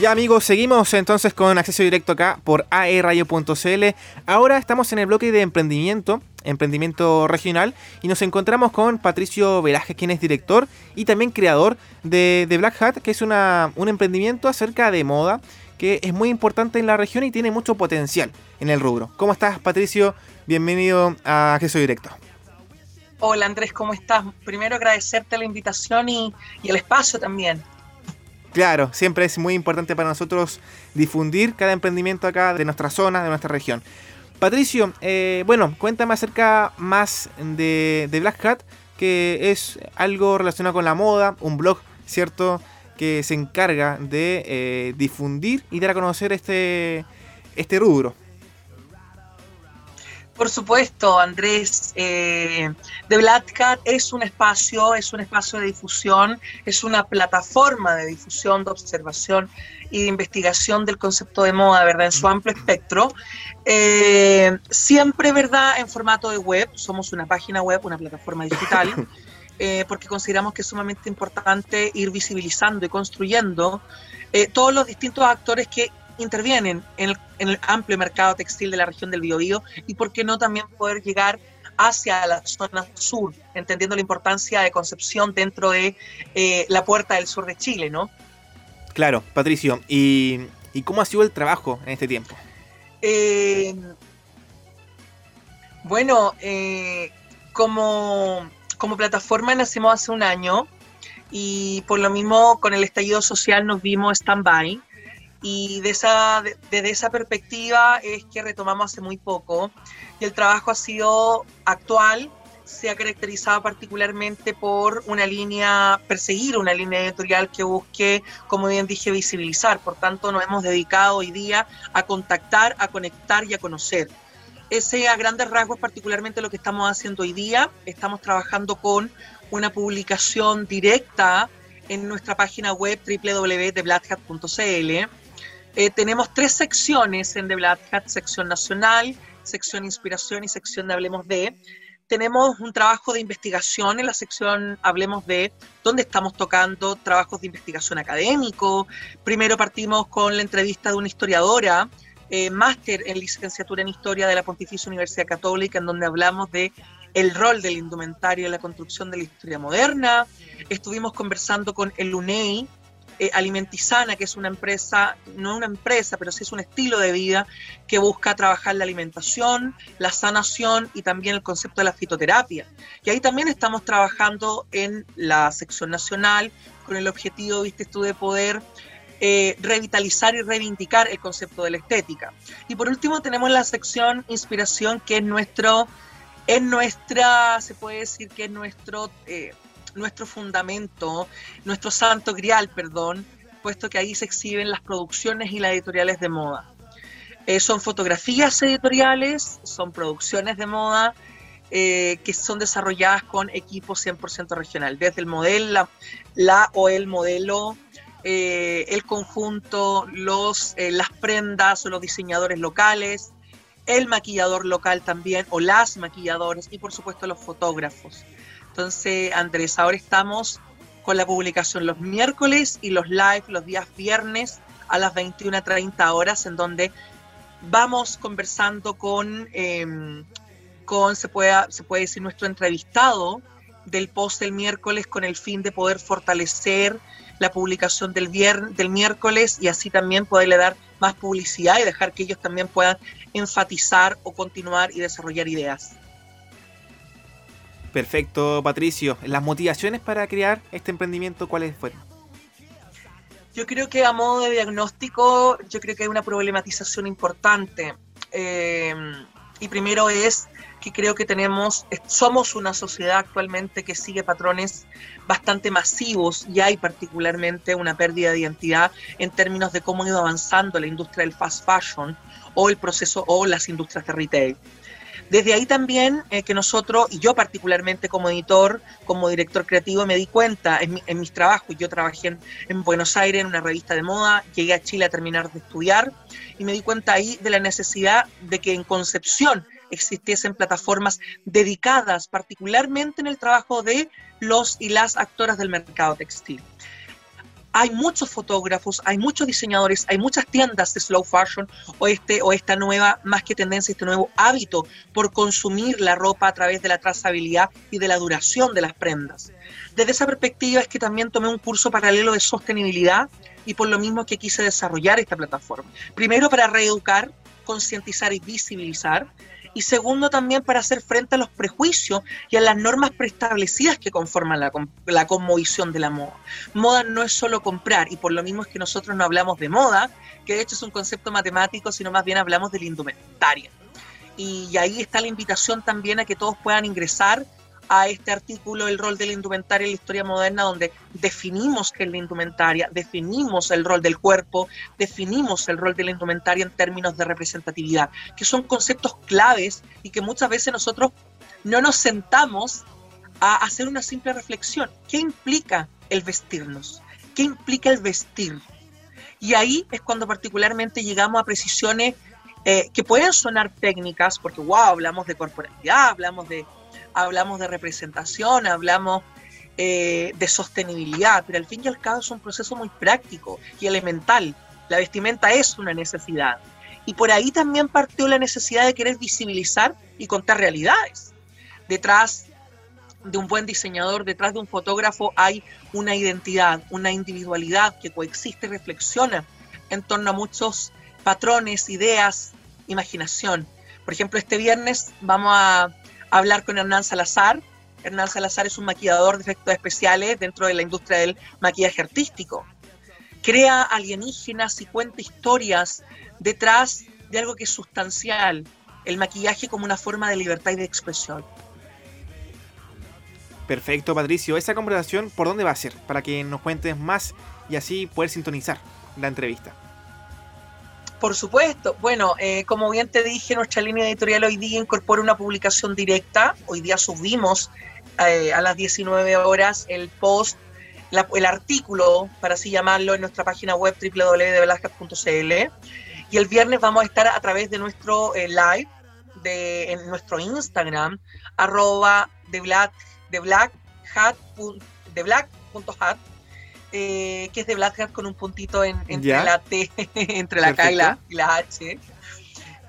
Ya amigos, seguimos entonces con acceso directo acá por aeradio.cl. Ahora estamos en el bloque de emprendimiento, emprendimiento regional, y nos encontramos con Patricio Velázquez, quien es director y también creador de, Black Hat, que es una, un emprendimiento acerca de moda que es muy importante en la región y tiene mucho potencial en el rubro. ¿Cómo estás, Patricio? Bienvenido a Acceso Directo. Hola Andrés, ¿cómo estás? Primero agradecerte la invitación y, y el espacio también. Claro, siempre es muy importante para nosotros difundir cada emprendimiento acá de nuestra zona, de nuestra región. Patricio, eh, bueno, cuéntame acerca más de, Black Hat, que es algo relacionado con la moda, un blog, ¿cierto? Que se encarga de eh, difundir y dar a conocer este, este rubro. Por supuesto, Andrés. Eh, The Black Cat es un espacio, es un espacio de difusión, es una plataforma de difusión, de observación y de investigación del concepto de moda, ¿verdad? En su amplio espectro. Eh, siempre, ¿verdad? En formato de web. Somos una página web, una plataforma digital. Eh, porque consideramos que es sumamente importante ir visibilizando y construyendo eh, todos los distintos actores que intervienen en el, amplio mercado textil de la región del Biobío y por qué no también poder llegar hacia la zona sur, entendiendo la importancia de Concepción dentro de eh, la puerta del sur de Chile, ¿no? Claro, Patricio, ¿y, cómo ha sido el trabajo en este tiempo? Eh, bueno, eh, como, como plataforma nacimos hace un año y por lo mismo con el estallido social nos vimos stand-by y de esa, desde esa perspectiva es que retomamos hace muy poco y el trabajo ha sido actual, se ha caracterizado particularmente por una línea, perseguir una línea editorial que busque, como bien dije, visibilizar. Por tanto, nos hemos dedicado hoy día a contactar, a conectar y a conocer. Ese a grandes rasgos particularmente lo que estamos haciendo hoy día. Estamos trabajando con una publicación directa en nuestra página web www.theblackhat.cl eh, tenemos tres secciones en The Black Hat, sección nacional, sección inspiración y sección de Hablemos de. Tenemos un trabajo de investigación en la sección Hablemos de, donde estamos tocando trabajos de investigación académico. Primero partimos con la entrevista de una historiadora, eh, máster en licenciatura en historia de la Pontificia Universidad Católica, en donde hablamos de el rol del indumentario en la construcción de la historia moderna. Estuvimos conversando con el UNEI, eh, Alimentizana, que es una empresa, no una empresa, pero sí es un estilo de vida que busca trabajar la alimentación, la sanación y también el concepto de la fitoterapia. Y ahí también estamos trabajando en la sección nacional con el objetivo, viste tú, de poder eh, revitalizar y reivindicar el concepto de la estética. Y por último tenemos la sección inspiración, que es nuestro, es nuestra, se puede decir que es nuestro... Eh, nuestro fundamento, nuestro santo grial, perdón, puesto que ahí se exhiben las producciones y las editoriales de moda. Eh, son fotografías editoriales, son producciones de moda eh, que son desarrolladas con equipos 100% regional, desde el modelo, la, o el modelo, eh, el conjunto, los, las prendas o los diseñadores locales, el maquillador local también, o las maquilladores y por supuesto los fotógrafos. Entonces, Andrés, ahora estamos con la publicación los miércoles y los live los días viernes a las 21.30 horas, en donde vamos conversando con, em, con se, puede, se puede decir, nuestro entrevistado del post del miércoles con el fin de poder fortalecer la publicación del, viernes, del miércoles y así también poderle dar más publicidad y dejar que ellos también puedan enfatizar o continuar y desarrollar ideas. Perfecto, Patricio. ¿Las motivaciones para crear este emprendimiento cuáles fueron? Yo creo que a modo de diagnóstico, yo creo que hay una problematización importante. Eh, y primero es que creo que tenemos, somos una sociedad actualmente que sigue patrones bastante masivos y hay particularmente una pérdida de identidad en términos de cómo ha ido avanzando la industria del fast fashion o el proceso o las industrias de retail. Desde ahí también eh, que nosotros, y yo particularmente como editor, como director creativo, me di cuenta en, mis trabajos, yo trabajé en, Buenos Aires en una revista de moda, llegué a Chile a terminar de estudiar y me di cuenta ahí de la necesidad de que en Concepción existiesen plataformas dedicadas particularmente en el trabajo de los y las actoras del mercado textil. Hay muchos fotógrafos, hay muchos diseñadores, hay muchas tiendas de slow fashion o, este, o esta nueva, más que tendencia, este nuevo hábito por consumir la ropa a través de la trazabilidad y de la duración de las prendas. Desde esa perspectiva es que también tomé un curso paralelo de sostenibilidad y por lo mismo que quise desarrollar esta plataforma. Primero para reeducar, concientizar y visibilizar, y segundo también para hacer frente a los prejuicios y a las normas preestablecidas que conforman la, la conmovisión de la moda. Moda no es solo comprar y por lo mismo es que nosotros no hablamos de moda, que de hecho es un concepto matemático, sino más bien hablamos de la indumentaria. Y ahí está la invitación también a que todos puedan ingresar a este artículo el rol de la indumentaria en la historia moderna, donde definimos qué es la indumentaria, definimos el rol del cuerpo, definimos el rol de la indumentaria en términos de representatividad, que son conceptos claves y que muchas veces nosotros no nos sentamos a hacer una simple reflexión. ¿Qué implica el vestirnos? ¿Qué implica el vestir? Y ahí es cuando particularmente llegamos a precisiones eh, que pueden sonar técnicas, porque wow, hablamos de corporalidad, hablamos de hablamos de representación, hablamos eh, de sostenibilidad, pero al fin y al cabo es un proceso muy práctico y elemental. La vestimenta es una necesidad. Y por ahí también partió la necesidad de querer visibilizar y contar realidades. Detrás de un buen diseñador, detrás de un fotógrafo hay una identidad, una individualidad que coexiste y reflexiona en torno a muchos patrones, ideas, imaginación. Por ejemplo, este viernes vamos a hablar con Hernán Salazar. Hernán Salazar es un maquillador de efectos especiales dentro de la industria del maquillaje artístico. Crea alienígenas y cuenta historias detrás de algo que es sustancial, el maquillaje como una forma de libertad y de expresión. Perfecto, Patricio. ¿Esa conversación por dónde va a ser? Para que nos cuentes más y así poder sintonizar la entrevista. Por supuesto. Bueno, eh, como bien te dije, nuestra línea editorial hoy día incorpora una publicación directa. Hoy día subimos eh, a las 19 horas el post, el artículo, para así llamarlo, en nuestra página web www.velascas.cl. Y el viernes vamos a estar a través de nuestro eh, live, de, en nuestro Instagram, arroba de black, de black hat, de black.hat eh, que es de Black Hat con un puntito entre la T, entre la K y la, H.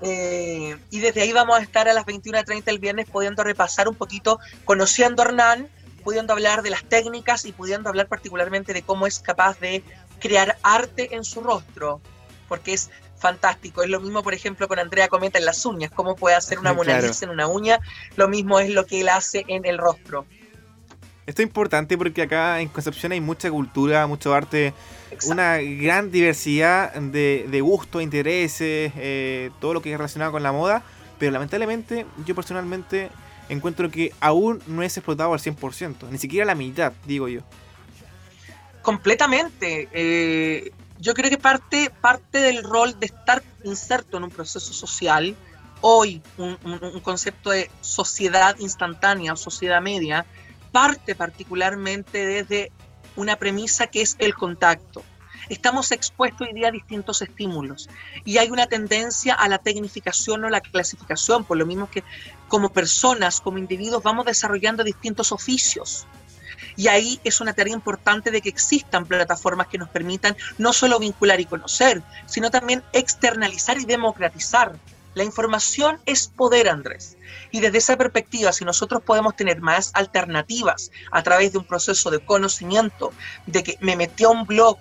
Eh, y desde ahí vamos a estar a las 21.30 el viernes pudiendo repasar un poquito, conociendo a Hernán, pudiendo hablar de las técnicas y pudiendo hablar particularmente de cómo es capaz de crear arte en su rostro, porque es fantástico. Es lo mismo, por ejemplo, con Andrea Cometa en las uñas, cómo puede hacer una Mona en una uña, lo mismo es lo que él hace en el rostro. Esto es importante porque acá en Concepción hay mucha cultura, mucho arte, una gran diversidad de, de gustos, intereses, eh, todo lo que es relacionado con la moda, pero lamentablemente yo personalmente encuentro que aún no es explotado al 100%, ni siquiera la mitad, digo yo. Completamente. Eh, yo creo que parte, parte del rol de estar inserto en un proceso social, hoy un, un concepto de sociedad instantánea o sociedad media, parte particularmente desde una premisa que es el contacto. Estamos expuestos hoy día a distintos estímulos y hay una tendencia a la tecnificación o la clasificación, por lo mismo que como personas, como individuos, vamos desarrollando distintos oficios. Y ahí es una tarea importante de que existan plataformas que nos permitan no solo vincular y conocer, sino también externalizar y democratizar la información es poder, Andrés. Y desde esa perspectiva, si nosotros podemos tener más alternativas a través de un proceso de conocimiento, de que me metí a un blog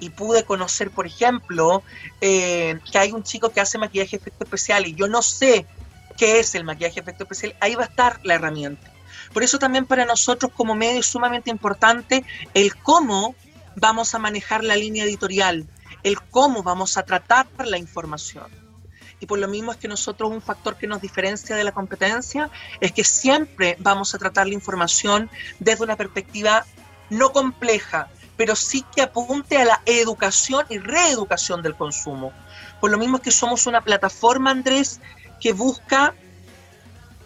y pude conocer, por ejemplo, eh, que hay un chico que hace maquillaje efecto especial y yo no sé qué es el maquillaje efecto especial, ahí va a estar la herramienta. Por eso también para nosotros como medio es sumamente importante el cómo vamos a manejar la línea editorial, el cómo vamos a tratar la información y por lo mismo es que nosotros un factor que nos diferencia de la competencia es que siempre vamos a tratar la información desde una perspectiva no compleja, pero sí que apunte a la educación y reeducación del consumo. Por lo mismo es que somos una plataforma, Andrés, que busca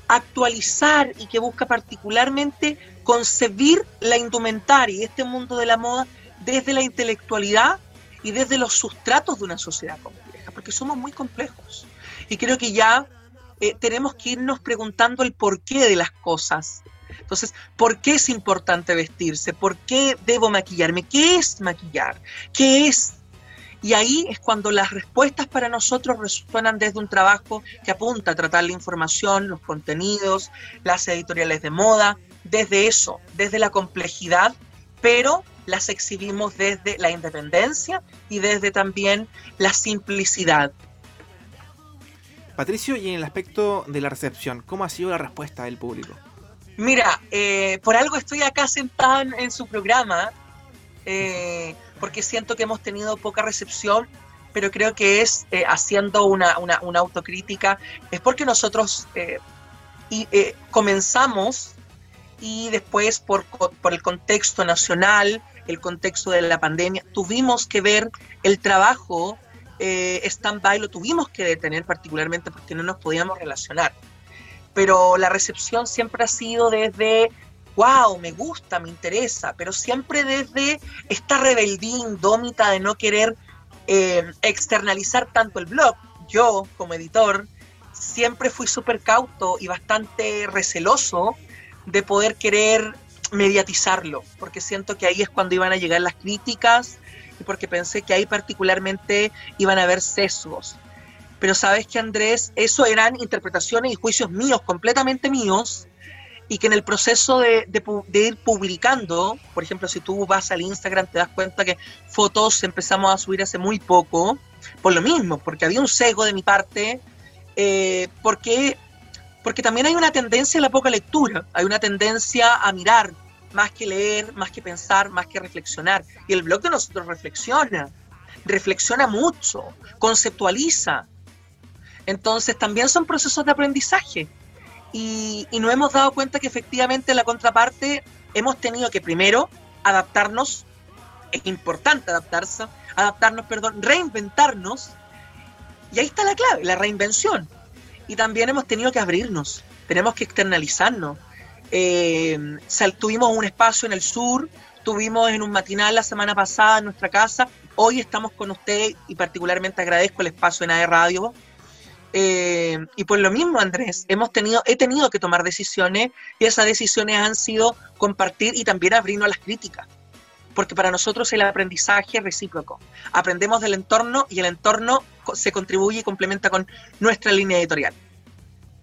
actualizar y que busca particularmente concebir la indumentaria y este mundo de la moda desde la intelectualidad y desde los sustratos de una sociedad compleja, porque somos muy complejos. Y creo que ya eh, tenemos que irnos preguntando el porqué de las cosas. Entonces, ¿por qué es importante vestirse? ¿Por qué debo maquillarme? ¿Qué es maquillar? ¿Qué es? Y ahí es cuando las respuestas para nosotros resuenan desde un trabajo que apunta a tratar la información, los contenidos, las editoriales de moda, desde eso, desde la complejidad, pero las exhibimos desde la independencia y desde también la simplicidad. Patricio, y en el aspecto de la recepción, ¿cómo ha sido la respuesta del público? Mira, eh, por algo estoy acá sentada en, su programa, eh, porque siento que hemos tenido poca recepción, pero creo que es eh, haciendo una, una, una, autocrítica, es porque nosotros y, comenzamos y después por, por el contexto nacional, el contexto de la pandemia, tuvimos que ver el trabajo eh, stand-by lo tuvimos que detener particularmente porque no nos podíamos relacionar. Pero la recepción siempre ha sido desde, wow, me gusta, me interesa, pero siempre desde esta rebeldía indómita de no querer eh, externalizar tanto el blog. Yo, como editor, siempre fui súper cauto y bastante receloso de poder querer mediatizarlo, porque siento que ahí es cuando iban a llegar las críticas, y porque pensé que ahí particularmente iban a haber sesgos. Pero sabes que Andrés, eso eran interpretaciones y juicios míos, completamente míos, y que en el proceso de, ir publicando, por ejemplo, si tú vas al Instagram te das cuenta que fotos empezamos a subir hace muy poco, por lo mismo, porque había un sesgo de mi parte, eh, porque, porque también hay una tendencia a la poca lectura, hay una tendencia a mirar más que leer, más que pensar, más que reflexionar. Y el blog de nosotros reflexiona, reflexiona mucho, conceptualiza. Entonces también son procesos de aprendizaje. Y, y nos hemos dado cuenta que efectivamente en la contraparte hemos tenido que primero adaptarnos, es importante adaptarse, adaptarnos, perdón, reinventarnos. Y ahí está la clave, la reinvención. Y también hemos tenido que abrirnos, tenemos que externalizarnos, eh, tuvimos un espacio en el sur, tuvimos en un matinal la semana pasada en nuestra casa. Hoy estamos con usted y particularmente agradezco el espacio en AE Radio. Eh, y por lo mismo, Andrés, hemos tenido, he tenido que tomar decisiones y esas decisiones han sido compartir y también abrirnos a las críticas. Porque para nosotros el aprendizaje es recíproco. Aprendemos del entorno y el entorno se contribuye y complementa con nuestra línea editorial.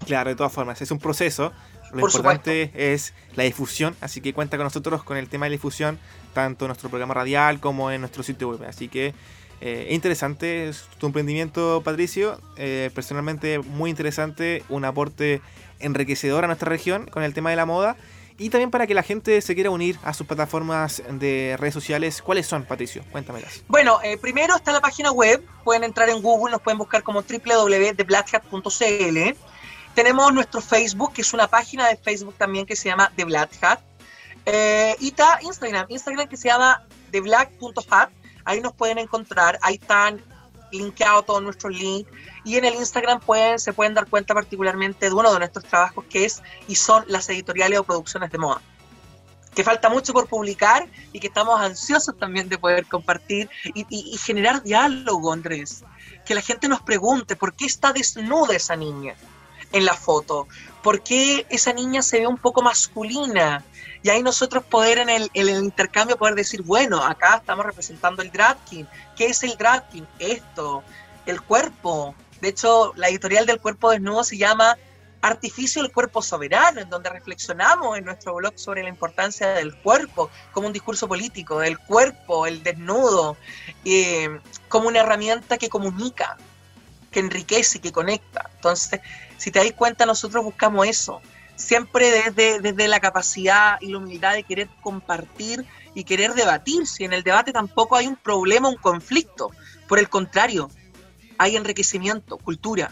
Claro, de todas formas, es un proceso lo importante es la difusión, así que cuenta con nosotros con el tema de la difusión, tanto en nuestro programa radial como en nuestro sitio web. Así que eh, interesante tu emprendimiento, Patricio. Eh, personalmente muy interesante, un aporte enriquecedor a nuestra región con el tema de la moda. Y también para que la gente se quiera unir a sus plataformas de redes sociales, ¿cuáles son, Patricio? Cuéntamelas. Bueno, eh, primero está la página web, pueden entrar en Google, nos pueden buscar como www.theblackhat.cl tenemos nuestro Facebook, que es una página de Facebook también que se llama The Black Hat. Eh, y está Instagram, Instagram que se llama theblack.hat. Ahí nos pueden encontrar, ahí están linkeados todos nuestros links. Y en el Instagram pueden, se pueden dar cuenta particularmente de uno de nuestros trabajos que es y son las editoriales o producciones de moda que falta mucho por publicar y que estamos ansiosos también de poder compartir y, y, generar diálogo, Andrés. Que la gente nos pregunte por qué está desnuda esa niña en la foto? ¿Por qué esa niña se ve un poco masculina? Y ahí nosotros poder en el, intercambio poder decir, bueno, acá estamos representando el drag. ¿Qué es el drag king? Esto, el cuerpo. De hecho, la editorial del cuerpo desnudo se llama Artificio del Cuerpo Soberano, en donde reflexionamos en nuestro blog sobre la importancia del cuerpo como un discurso político, del cuerpo, el desnudo, eh, como una herramienta que comunica, que enriquece que conecta. Entonces, si te das cuenta, nosotros buscamos eso, siempre desde, desde la capacidad y la humildad de querer compartir y querer debatir. Si en el debate tampoco hay un problema, un conflicto, por el contrario, hay enriquecimiento, cultura.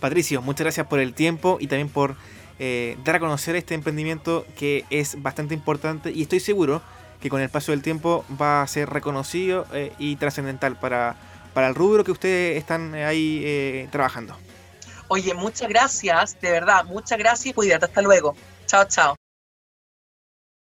Patricio, muchas gracias por el tiempo y también por eh, dar a conocer este emprendimiento que es bastante importante y estoy seguro que con el paso del tiempo va a ser reconocido eh, y trascendental para para el rubro que ustedes están eh, ahí eh, trabajando. Oye, muchas gracias, de verdad, muchas gracias y cuídate, hasta luego. Chao, chao.